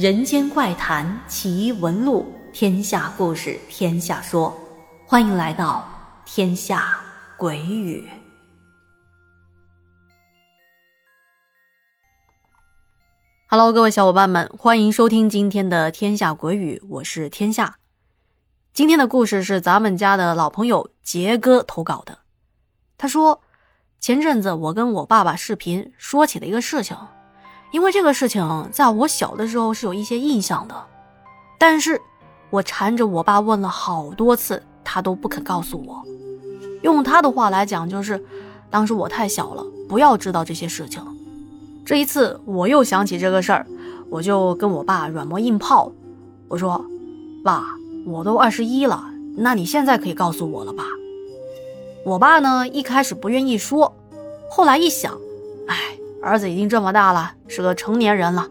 人间怪谈奇闻录，天下故事天下说，欢迎来到天下鬼语。Hello，各位小伙伴们，欢迎收听今天的天下鬼语，我是天下。今天的故事是咱们家的老朋友杰哥投稿的。他说，前阵子我跟我爸爸视频说起了一个事情。因为这个事情在我小的时候是有一些印象的，但是我缠着我爸问了好多次，他都不肯告诉我。用他的话来讲，就是当时我太小了，不要知道这些事情。这一次我又想起这个事儿，我就跟我爸软磨硬泡，我说：“爸，我都二十一了，那你现在可以告诉我了吧？”我爸呢一开始不愿意说，后来一想，哎。儿子已经这么大了，是个成年人了，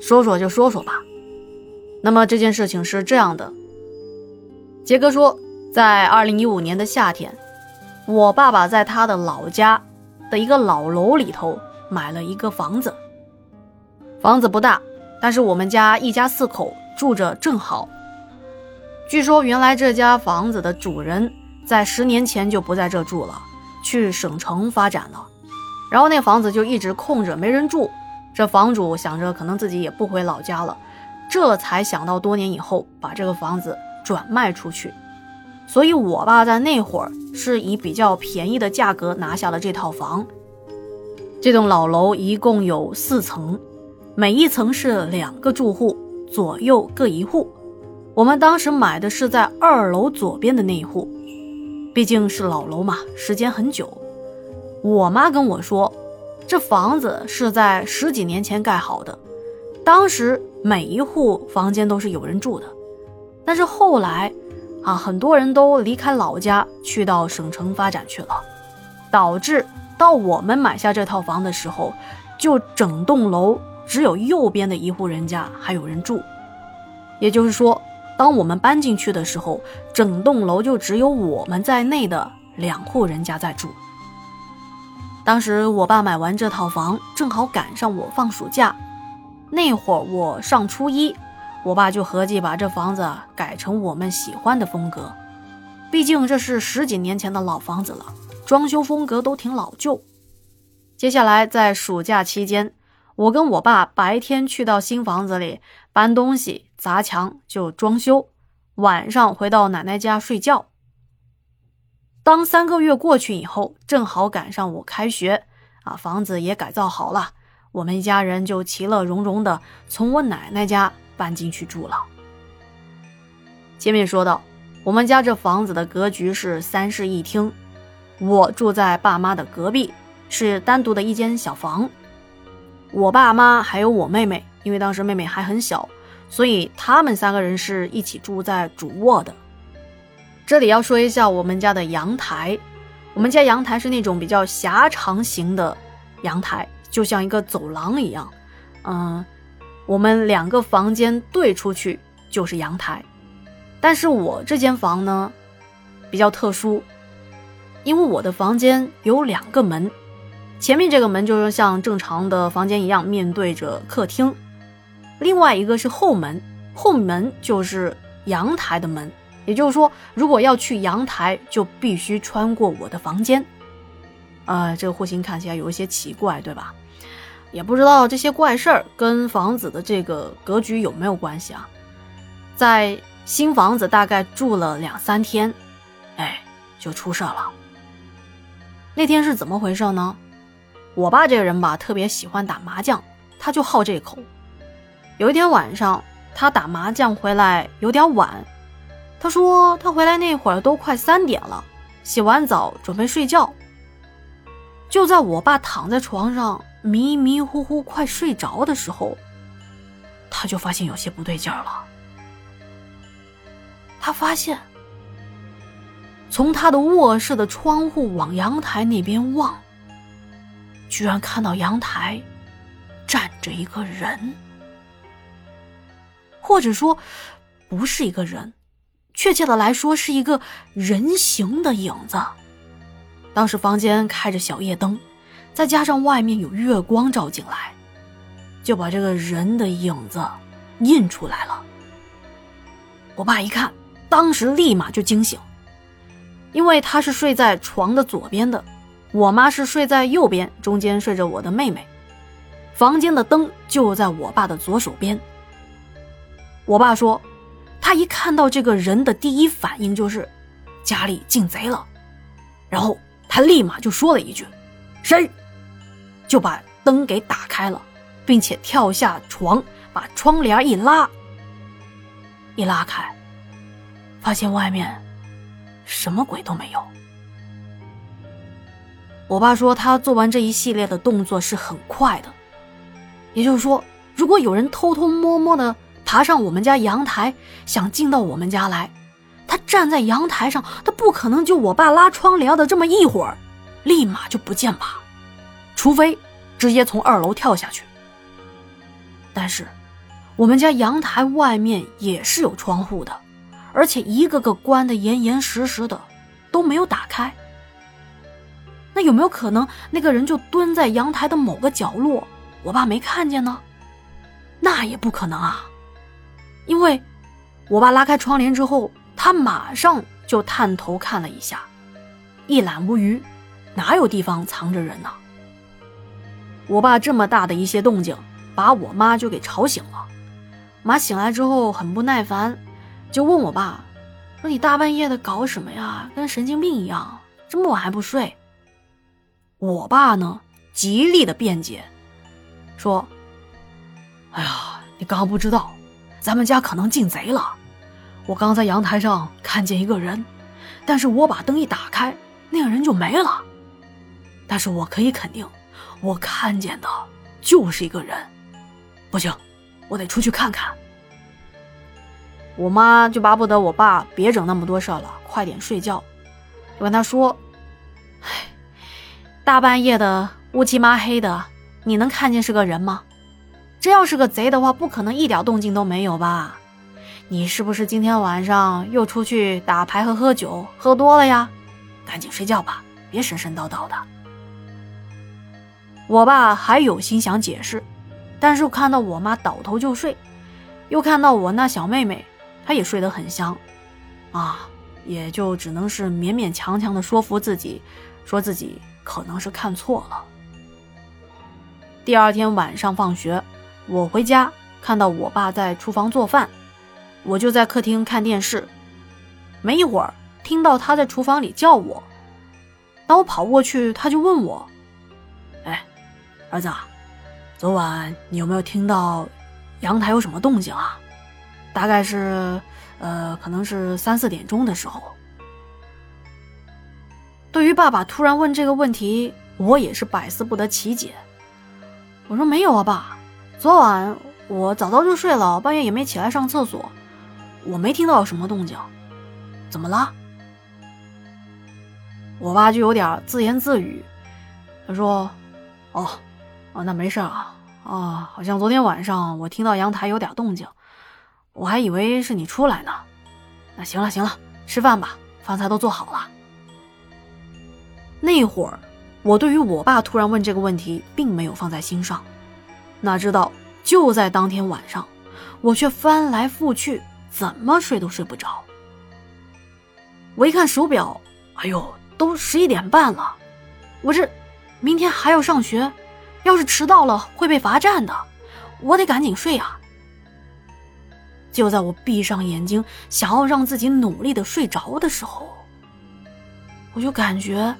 说说就说说吧。那么这件事情是这样的，杰哥说，在二零一五年的夏天，我爸爸在他的老家的一个老楼里头买了一个房子。房子不大，但是我们家一家四口住着正好。据说原来这家房子的主人在十年前就不在这住了，去省城发展了。然后那房子就一直空着，没人住。这房主想着可能自己也不回老家了，这才想到多年以后把这个房子转卖出去。所以，我爸在那会儿是以比较便宜的价格拿下了这套房。这栋老楼一共有四层，每一层是两个住户，左右各一户。我们当时买的是在二楼左边的那一户，毕竟是老楼嘛，时间很久。我妈跟我说，这房子是在十几年前盖好的，当时每一户房间都是有人住的。但是后来，啊，很多人都离开老家去到省城发展去了，导致到我们买下这套房的时候，就整栋楼只有右边的一户人家还有人住。也就是说，当我们搬进去的时候，整栋楼就只有我们在内的两户人家在住。当时我爸买完这套房，正好赶上我放暑假，那会儿我上初一，我爸就合计把这房子改成我们喜欢的风格，毕竟这是十几年前的老房子了，装修风格都挺老旧。接下来在暑假期间，我跟我爸白天去到新房子里搬东西、砸墙就装修，晚上回到奶奶家睡觉。当三个月过去以后，正好赶上我开学，啊，房子也改造好了，我们一家人就其乐融融的从我奶奶家搬进去住了。前面说到，我们家这房子的格局是三室一厅，我住在爸妈的隔壁，是单独的一间小房。我爸妈还有我妹妹，因为当时妹妹还很小，所以他们三个人是一起住在主卧的。这里要说一下我们家的阳台，我们家阳台是那种比较狭长型的阳台，就像一个走廊一样。嗯，我们两个房间对出去就是阳台，但是我这间房呢比较特殊，因为我的房间有两个门，前面这个门就是像正常的房间一样面对着客厅，另外一个是后门，后门就是阳台的门。也就是说，如果要去阳台，就必须穿过我的房间。啊，这个户型看起来有一些奇怪，对吧？也不知道这些怪事儿跟房子的这个格局有没有关系啊？在新房子大概住了两三天，哎，就出事了。那天是怎么回事呢？我爸这个人吧，特别喜欢打麻将，他就好这口。有一天晚上，他打麻将回来有点晚。他说他回来那会儿都快三点了，洗完澡准备睡觉。就在我爸躺在床上迷迷糊糊快睡着的时候，他就发现有些不对劲儿了。他发现从他的卧室的窗户往阳台那边望，居然看到阳台站着一个人，或者说不是一个人。确切的来说，是一个人形的影子。当时房间开着小夜灯，再加上外面有月光照进来，就把这个人的影子印出来了。我爸一看，当时立马就惊醒，因为他是睡在床的左边的，我妈是睡在右边，中间睡着我的妹妹，房间的灯就在我爸的左手边。我爸说，他一看到这个人的第一反应就是家里进贼了，然后他立马就说了一句：“谁？”就把灯给打开了，并且跳下床，把窗帘一拉。一拉开，发现外面什么鬼都没有。我爸说他做完这一系列的动作是很快的，也就是说，如果有人偷偷摸摸的爬上我们家阳台，想进到我们家来，他站在阳台上，他不可能就我爸拉窗帘的这么一会儿，立马就不见吧？除非直接从二楼跳下去。但是。我们家阳台外面也是有窗户的，而且一个个关的严严实实的，都没有打开。那有没有可能那个人就蹲在阳台的某个角落，我爸没看见呢？那也不可能啊，因为我爸拉开窗帘之后，他马上就探头看了一下，一览无余，哪有地方藏着人呢？我爸这么大的一些动静，把我妈就给吵醒了。妈醒来之后很不耐烦，就问我爸：“说你大半夜的搞什么呀？跟神经病一样，这么晚还不睡。”我爸呢，极力的辩解，说：“哎呀，你刚刚不知道，咱们家可能进贼了。我刚在阳台上看见一个人，但是我把灯一打开，那个人就没了。但是我可以肯定，我看见的就是一个人。不行。”我得出去看看。我妈就巴不得我爸别整那么多事了，快点睡觉。就跟他说：“哎，大半夜的乌漆麻黑的，你能看见是个人吗？这要是个贼的话，不可能一点动静都没有吧？你是不是今天晚上又出去打牌和喝酒，喝多了呀？赶紧睡觉吧，别神神叨叨的。”我爸还有心想解释。但是看到我妈倒头就睡，又看到我那小妹妹，她也睡得很香，啊，也就只能是勉勉强强的说服自己，说自己可能是看错了。第二天晚上放学，我回家看到我爸在厨房做饭，我就在客厅看电视，没一会儿听到他在厨房里叫我，当我跑过去，他就问我：“哎，儿子。”昨晚你有没有听到阳台有什么动静啊？大概是，呃，可能是三四点钟的时候。对于爸爸突然问这个问题，我也是百思不得其解。我说没有啊，爸，昨晚我早早就睡了，半夜也没起来上厕所，我没听到什么动静。怎么了？我爸就有点自言自语，他说：“哦。”哦，那没事啊。啊，好像昨天晚上我听到阳台有点动静，我还以为是你出来呢。那行了行了，吃饭吧，饭菜都做好了。那会儿，我对于我爸突然问这个问题，并没有放在心上。哪知道就在当天晚上，我却翻来覆去，怎么睡都睡不着。我一看手表，哎呦，都十一点半了，我这明天还要上学。要是迟到了会被罚站的，我得赶紧睡啊！就在我闭上眼睛，想要让自己努力的睡着的时候，我就感觉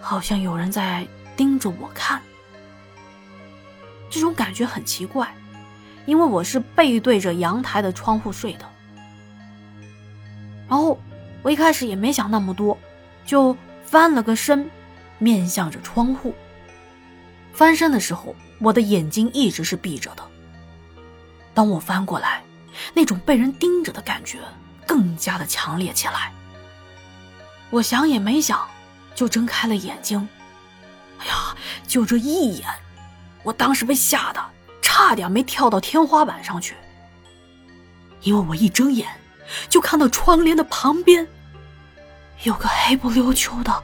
好像有人在盯着我看。这种感觉很奇怪，因为我是背对着阳台的窗户睡的。然后我一开始也没想那么多，就翻了个身，面向着窗户。翻身的时候，我的眼睛一直是闭着的。当我翻过来，那种被人盯着的感觉更加的强烈起来。我想也没想，就睁开了眼睛。哎呀，就这一眼，我当时被吓得差点没跳到天花板上去。因为我一睁眼，就看到窗帘的旁边有个黑不溜秋的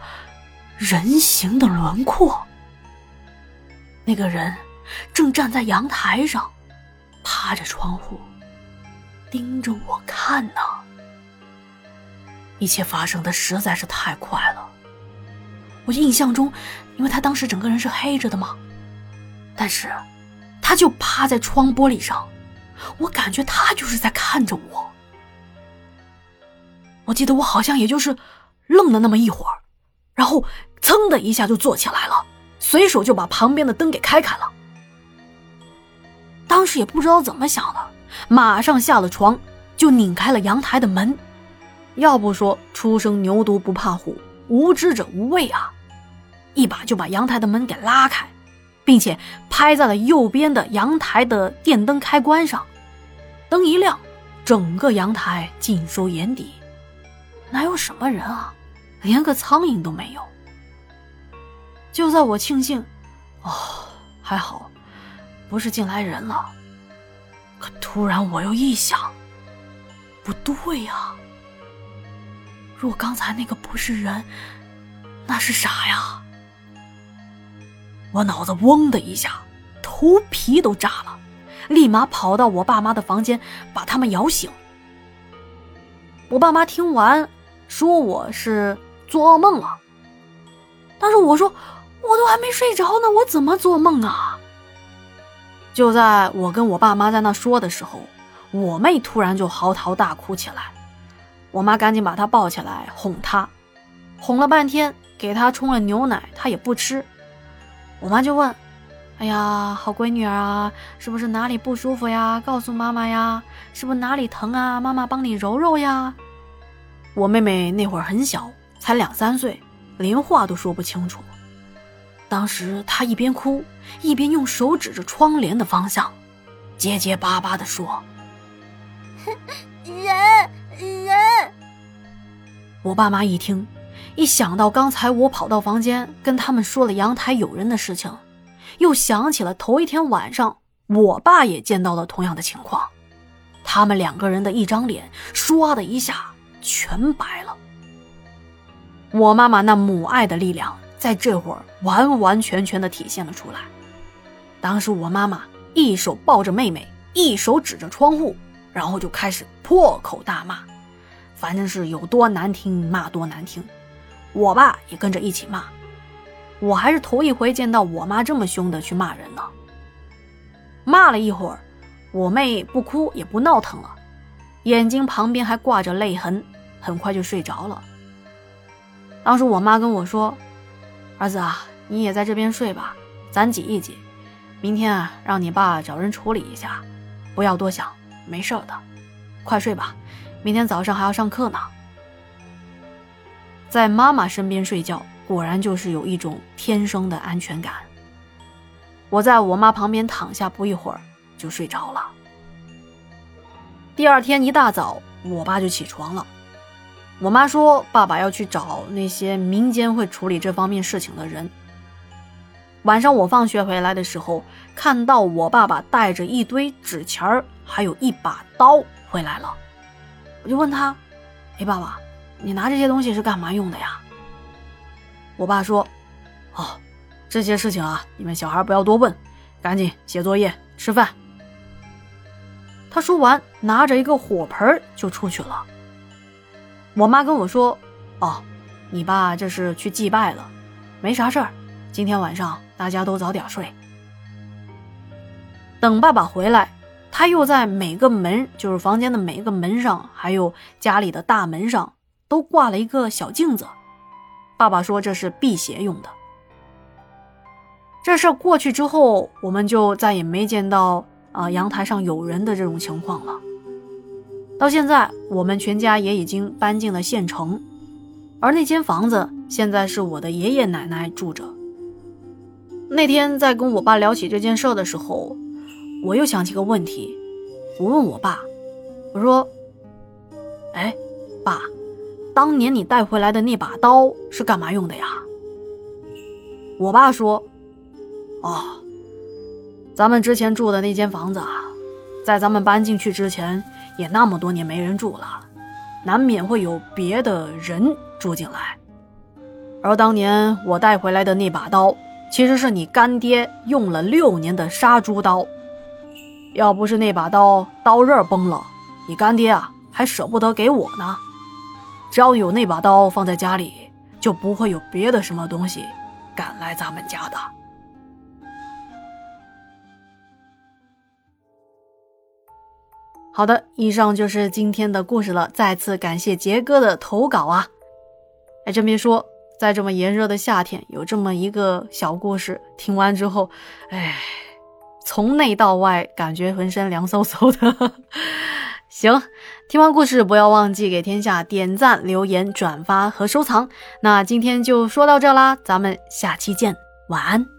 人形的轮廓。那个人正站在阳台上，趴着窗户，盯着我看呢。一切发生的实在是太快了。我印象中，因为他当时整个人是黑着的嘛，但是他就趴在窗玻璃上，我感觉他就是在看着我。我记得我好像也就是愣了那么一会儿，然后噌的一下就坐起来了，随手就把旁边的灯给开开了。当时也不知道怎么想的，马上下了床，就拧开了阳台的门。要不说初生牛犊不怕虎，无知者无畏啊！一把就把阳台的门给拉开，并且拍在了右边的阳台的电灯开关上。灯一亮，整个阳台尽收眼底，哪有什么人啊？连个苍蝇都没有。就在我庆幸，哦，还好，不是进来人了。可突然我又一想，不对呀。若刚才那个不是人，那是啥呀？我脑子嗡的一下，头皮都炸了，立马跑到我爸妈的房间，把他们摇醒。我爸妈听完，说我是做噩梦了。但是我说，我都还没睡着呢，我怎么做梦啊？就在我跟我爸妈在那说的时候，我妹突然就嚎啕大哭起来。我妈赶紧把她抱起来哄她，哄了半天，给她冲了牛奶，她也不吃。我妈就问：“哎呀，好闺女儿啊，是不是哪里不舒服呀？告诉妈妈呀，是不是哪里疼啊？妈妈帮你揉揉呀。”我妹妹那会儿很小，才两三岁，连话都说不清楚。当时她一边哭，一边用手指着窗帘的方向，结结巴巴地说：“人。”人，我爸妈一听，一想到刚才我跑到房间跟他们说了阳台有人的事情，又想起了头一天晚上我爸也见到了同样的情况，他们两个人的一张脸唰的一下全白了。我妈妈那母爱的力量在这会儿完完全全的体现了出来。当时我妈妈一手抱着妹妹，一手指着窗户。然后就开始破口大骂，反正是有多难听骂多难听，我爸也跟着一起骂。我还是头一回见到我妈这么凶的去骂人呢。骂了一会儿，我妹不哭也不闹腾了，眼睛旁边还挂着泪痕，很快就睡着了。当时我妈跟我说：“儿子啊，你也在这边睡吧，咱挤一挤，明天啊让你爸找人处理一下，不要多想。”没事的，快睡吧，明天早上还要上课呢。在妈妈身边睡觉，果然就是有一种天生的安全感。我在我妈旁边躺下，不一会儿就睡着了。第二天一大早，我爸就起床了。我妈说，爸爸要去找那些民间会处理这方面事情的人。晚上我放学回来的时候，看到我爸爸带着一堆纸钱儿。还有一把刀回来了，我就问他：“哎，爸爸，你拿这些东西是干嘛用的呀？”我爸说：“哦，这些事情啊，你们小孩不要多问，赶紧写作业、吃饭。”他说完，拿着一个火盆就出去了。我妈跟我说：“哦，你爸这是去祭拜了，没啥事儿，今天晚上大家都早点睡。”等爸爸回来。他又在每个门，就是房间的每一个门上，还有家里的大门上，都挂了一个小镜子。爸爸说这是辟邪用的。这事过去之后，我们就再也没见到啊阳台上有人的这种情况了。到现在，我们全家也已经搬进了县城，而那间房子现在是我的爷爷奶奶住着。那天在跟我爸聊起这件事的时候。我又想起个问题，我问我爸：“我说，哎，爸，当年你带回来的那把刀是干嘛用的呀？”我爸说：“哦，咱们之前住的那间房子啊，在咱们搬进去之前也那么多年没人住了，难免会有别的人住进来。而当年我带回来的那把刀，其实是你干爹用了六年的杀猪刀。”要不是那把刀刀刃崩了，你干爹啊还舍不得给我呢。只要有那把刀放在家里，就不会有别的什么东西敢来咱们家的。好的，以上就是今天的故事了。再次感谢杰哥的投稿啊！哎，真别说，在这么炎热的夏天，有这么一个小故事，听完之后，哎，从内到外感觉浑身凉飕飕的。行，听完故事不要忘记给天下点赞、留言、转发和收藏。那今天就说到这啦，咱们下期见，晚安。